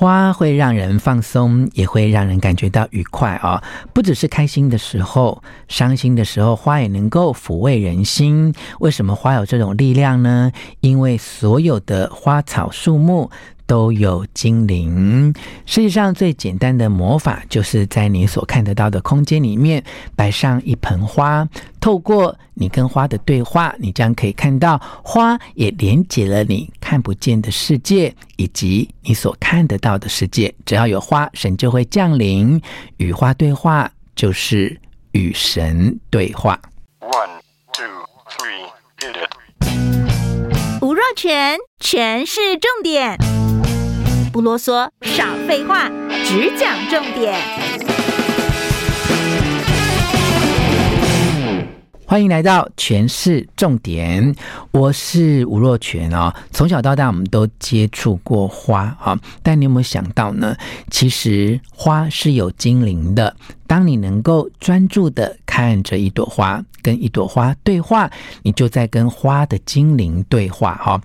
花会让人放松，也会让人感觉到愉快啊、不只是开心的时候，伤心的时候，花也能够抚慰人心。为什么花有这种力量呢？因为所有的花草树木都有精灵。世界上最简单的魔法，就是在你所看得到的空间里面摆上一盆花。透过你跟花的对话，你将可以看到花也连接了你看不见的世界，以及你所看得到的世界。只要有花，神就会降临。与花对话，就是与神对话。One, two, three, hit it. 吴若全，全是重点。不啰嗦，少废话，只讲重点。欢迎来到全市重点，我是吴若全哦。从小到大，我们都接触过花啊，但你有没有想到呢？其实花是有精灵的。当你能够专注的看着一朵花，跟一朵花对话，你就在跟花的精灵对话哈。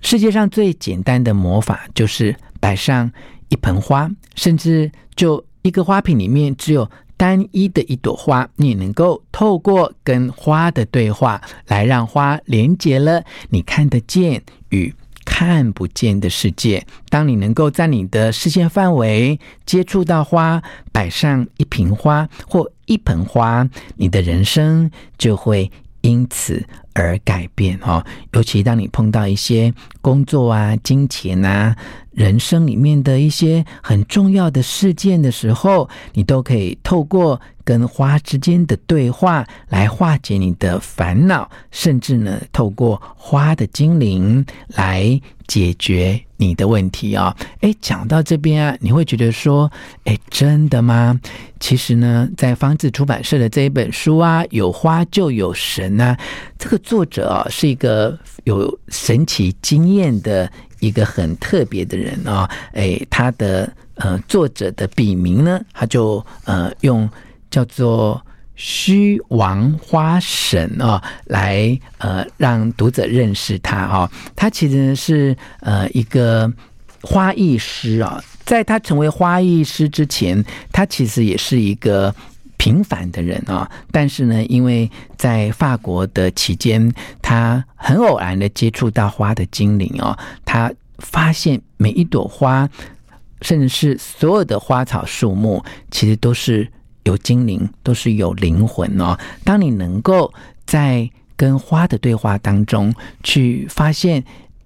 世界上最简单的魔法就是。摆上一盆花，甚至就一个花瓶里面只有单一的一朵花，你能够透过跟花的对话，来让花连接了你看得见与看不见的世界。当你能够在你的视线范围接触到花，摆上一瓶花或一盆花，你的人生就会因此而改变哦。尤其当你碰到一些工作啊、金钱啊。人生里面的一些很重要的事件的时候，你都可以透过跟花之间的对话来化解你的烦恼，甚至呢，透过花的精灵来解决你的问题啊、哦！诶，讲到这边啊，你会觉得说，诶，真的吗？其实呢，在方志出版社的这一本书啊，有花就有神啊，这个作者啊是一个有神奇经验的。一个很特别的人啊、哦，哎，他的呃作者的笔名呢，他就呃用叫做虚王花神、哦，来呃让读者认识他、哦。他其实是呃一个花艺师啊、哦，在他成为花艺师之前，他其实也是一个。平凡的人啊，但是呢，因为在法国的期间，他很偶然的接触到花的精灵哦，他发现每一朵花，甚至是所有的花草树木，其实都是有精灵，都是有灵魂哦。当你能够在跟花的对话当中去发现。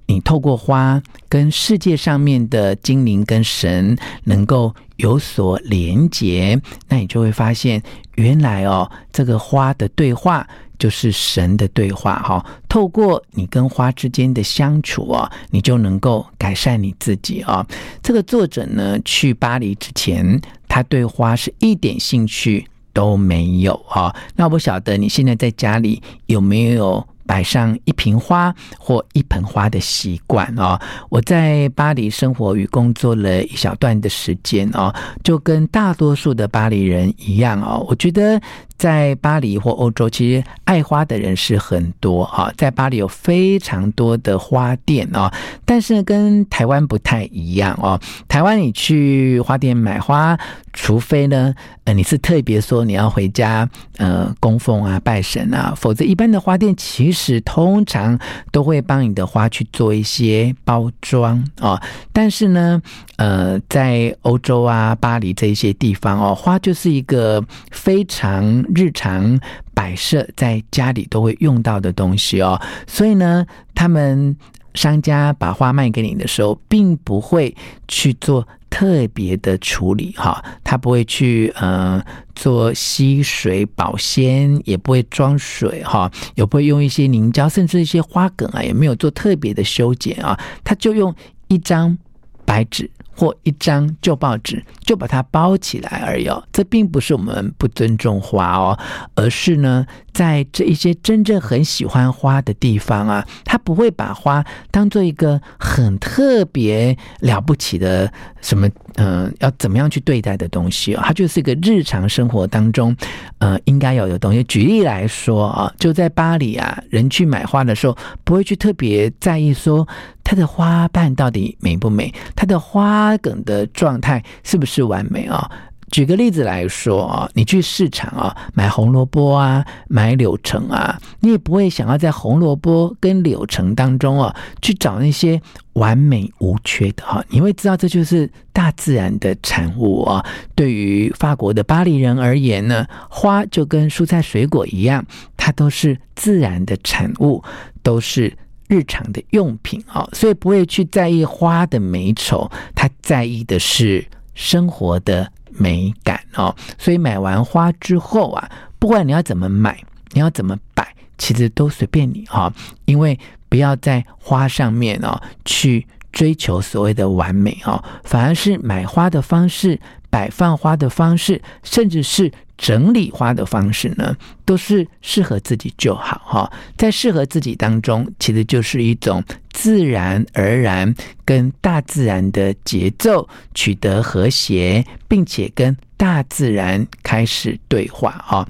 你透过花跟世界上面的精灵跟神能够有所连结，那你就会发现，原来哦，这个花的对话就是神的对话哈。透过你跟花之间的相处哦，你就能够改善你自己啊。这个作者呢，去巴黎之前，他对花是一点兴趣都没有哈。那我不晓得你现在在家里有没有？摆上一瓶花或一盆花的习惯哦，我在巴黎生活与工作了一小段的时间哦，就跟大多数的巴黎人一样哦，我觉得。在巴黎或欧洲，其实爱花的人是很多啊。在巴黎有非常多的花店啊，但是跟台湾不太一样哦。台湾你去花店买花，除非呢，呃，你是特别说你要回家呃供奉啊、拜神啊，否则一般的花店其实通常都会帮你的花去做一些包装啊。但是呢，呃，在欧洲啊、巴黎这些地方哦，花就是一个非常。日常摆设在家里都会用到的东西哦，所以呢，他们商家把花卖给你的时候，并不会去做特别的处理哈，他不会去呃做吸水保鲜，也不会装水哈，也不会用一些凝胶，甚至一些花梗啊，也没有做特别的修剪啊，他就用一张白纸。或一张旧报纸就把它包起来而已，这并不是我们不尊重花哦，而是呢，在这一些真正很喜欢花的地方啊，他不会把花当做一个很特别了不起的什么，嗯、呃，要怎么样去对待的东西，它就是一个日常生活当中，呃，应该有的东西。举例来说啊，就在巴黎啊，人去买花的时候，不会去特别在意说。它的花瓣到底美不美？它的花梗的状态是不是完美啊？举个例子来说啊，你去市场啊买红萝卜啊，买柳橙啊，你也不会想要在红萝卜跟柳橙当中啊去找那些完美无缺的哈，你会知道这就是大自然的产物啊。对于法国的巴黎人而言呢，花就跟蔬菜水果一样，它都是自然的产物，都是日常的用品啊，所以不会去在意花的美丑，他在意的是生活的。美感哦，所以买完花之后啊，不管你要怎么买，你要怎么摆，其实都随便你哈，因为不要在花上面哦去追求所谓的完美哦，反而是买花的方式、摆放花的方式，甚至是整理花的方式呢，都是适合自己就好哈。在适合自己当中，其实就是一种。自然而然跟大自然的节奏取得和谐，并且跟大自然开始对话啊！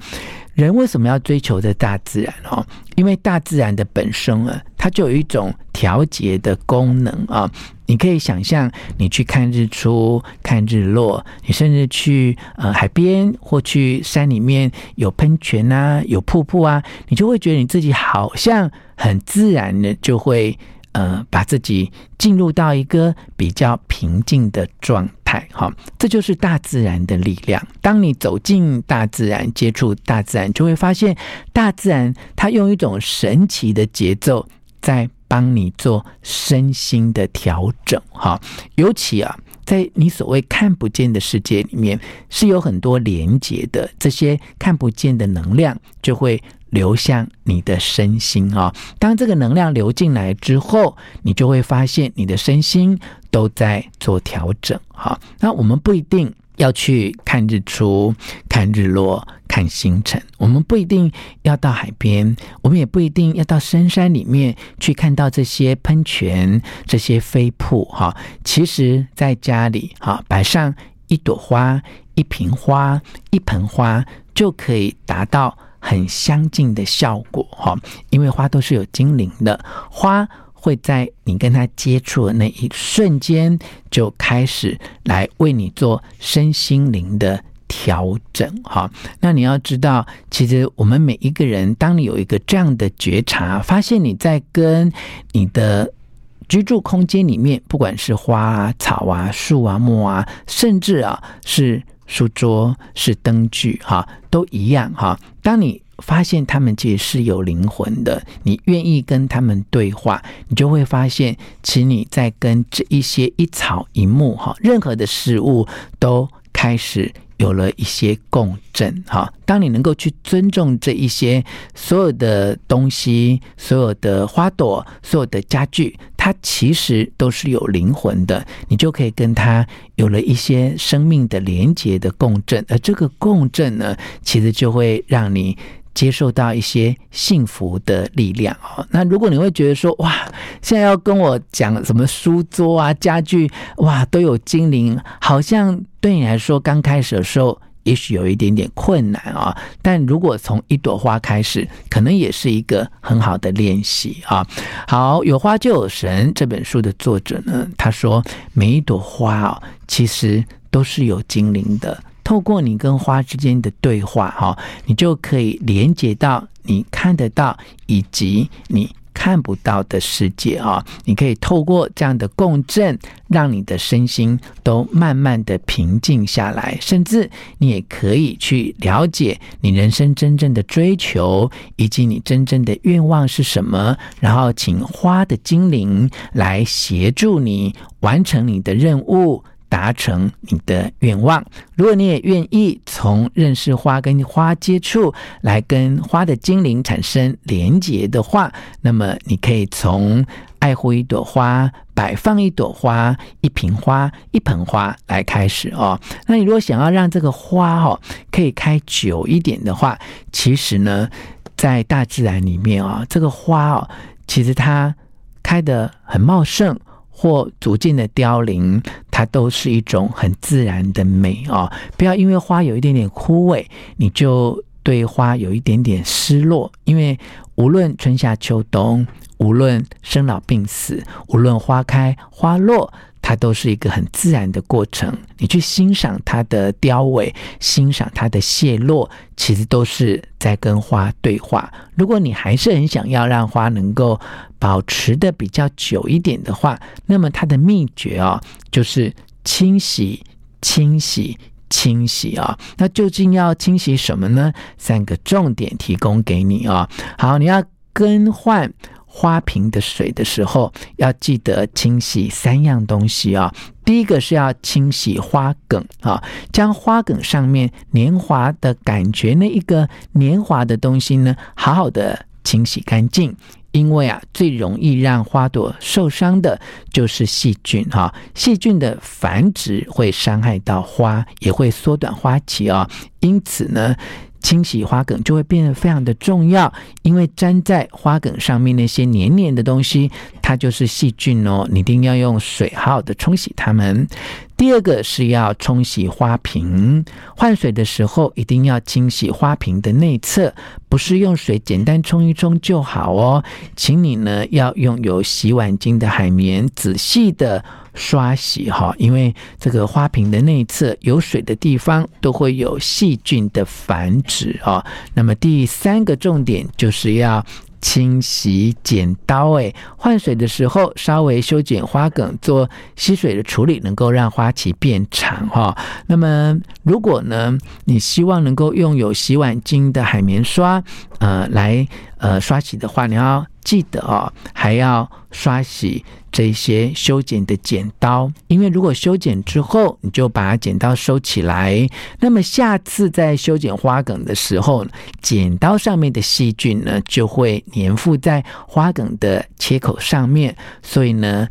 人为什么要追求这大自然哦？因为大自然的本身啊，它就有一种调节的功能啊！你可以想象，你去看日出、看日落，你甚至去呃海边或去山里面有喷泉啊、有瀑布啊，你就会觉得你自己好像很自然的就会。呃，把自己进入到一个比较平静的状态，哈，这就是大自然的力量。当你走进大自然，接触大自然，就会发现大自然它用一种神奇的节奏在帮你做身心的调整，哈。尤其啊，在你所谓看不见的世界里面，是有很多连接的，这些看不见的能量就会。流向你的身心啊！当这个能量流进来之后，你就会发现你的身心都在做调整。哈，那我们不一定要去看日出、看日落、看星辰，我们不一定要到海边，我们也不一定要到深山里面去看到这些喷泉、这些飞瀑。哈，其实在家里，哈，摆上一朵花、一瓶花、一盆花，就可以达到。很相近的效果哈，因为花都是有精灵的，花会在你跟它接触的那一瞬间就开始来为你做身心灵的调整哈。那你要知道，其实我们每一个人，当你有一个这样的觉察，发现你在跟你的居住空间里面，不管是花啊、草啊、树啊、木啊，甚至啊是。书桌是灯具，哈，都一样，哈。当你发现他们其实是有灵魂的，你愿意跟他们对话，你就会发现，其实你在跟这一些一草一木，哈，任何的事物都开始。有了一些共振，哈。当你能够去尊重这一些所有的东西、所有的花朵、所有的家具，它其实都是有灵魂的，你就可以跟它有了一些生命的连接的共振，而这个共振呢，其实就会让你。接受到一些幸福的力量哦。那如果你会觉得说，哇，现在要跟我讲什么书桌啊、家具，哇，都有精灵，好像对你来说刚开始的时候，也许有一点点困难啊。但如果从一朵花开始，可能也是一个很好的练习啊。好，有花就有神这本书的作者呢，他说每一朵花啊，其实都是有精灵的。透过你跟花之间的对话，哈，你就可以连接到你看得到以及你看不到的世界啊！你可以透过这样的共振，让你的身心都慢慢的平静下来，甚至你也可以去了解你人生真正的追求，以及你真正的愿望是什么，然后请花的精灵来协助你完成你的任务。达成你的愿望。如果你也愿意从认识花跟花接触，来跟花的精灵产生连结的话，那么你可以从爱护一朵花、摆放一朵花、一瓶花、一盆花来开始哦。那你如果想要让这个花哦可以开久一点的话，其实呢，在大自然里面啊，这个花哦，其实它开得很茂盛。或逐渐的凋零，它都是一种很自然的美啊！不要因为花有一点点枯萎，你就对花有一点点失落。因为无论春夏秋冬，无论生老病死，无论花开花落，它都是一个很自然的过程。你去欣赏它的凋萎，欣赏它的谢落，其实都是在跟花对话。如果你还是很想要让花能够保持的比较久一点的话，那么它的秘诀哦，就是清洗、清洗、清洗啊、哦。那究竟要清洗什么呢？三个重点提供给你啊、哦。好，你要更换。花瓶的水的时候，要记得清洗三样东西啊。第一个是要清洗花梗啊，将花梗上面黏滑的感觉，那一个黏滑的东西呢，好好的清洗干净。因为啊，最容易让花朵受伤的就是细菌哈，细菌的繁殖会伤害到花，也会缩短花期啊。因此呢。清洗花梗就会变得非常的重要，因为粘在花梗上面那些黏黏的东西，它就是细菌哦。你一定要用水好好的冲洗它们。第二个是要冲洗花瓶，换水的时候一定要清洗花瓶的内侧，不是用水简单冲一冲就好哦。请你呢要用有洗碗巾的海绵，仔细的。刷洗哈，因为这个花瓶的内侧有水的地方都会有细菌的繁殖啊。那么第三个重点就是要清洗剪刀，哎，换水的时候稍微修剪花梗，做吸水的处理，能够让花期变长哈。那么如果呢，你希望能够用有洗碗巾的海绵刷，呃，来呃刷洗的话，你要记得哦，还要刷洗。这些修剪的剪刀，因为如果修剪之后你就把剪刀收起来，那么下次在修剪花梗的时候，剪刀上面的细菌呢就会粘附在花梗的切口上面。所以呢，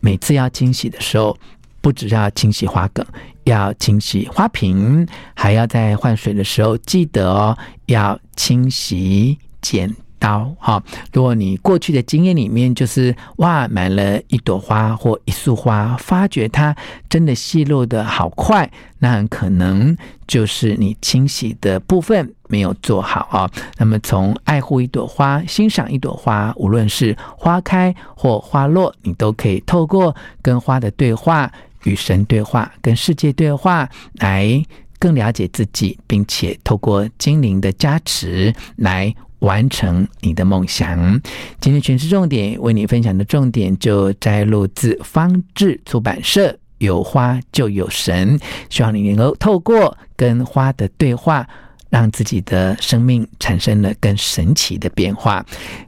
每次要清洗的时候，不只要清洗花梗，要清洗花瓶，还要在换水的时候记得哦，要清洗剪。刀哈，如果你过去的经验里面就是哇，买了一朵花或一束花，发觉它真的谢落的好快，那很可能就是你清洗的部分没有做好啊。那么从爱护一朵花、欣赏一朵花，无论是花开或花落，你都可以透过跟花的对话、与神对话、跟世界对话，来更了解自己，并且透过精灵的加持来。完成你的梦想。今天权式重点为你分享的重点就摘录自方智出版社《有花就有神》，希望你能够透过跟花的对话，让自己的生命产生了更神奇的变化。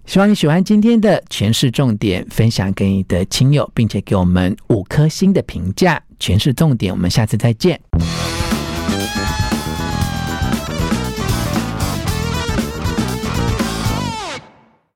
希望你喜欢今天的诠释重点，分享给你的亲友，并且给我们五颗星的评价。诠释重点，我们下次再见。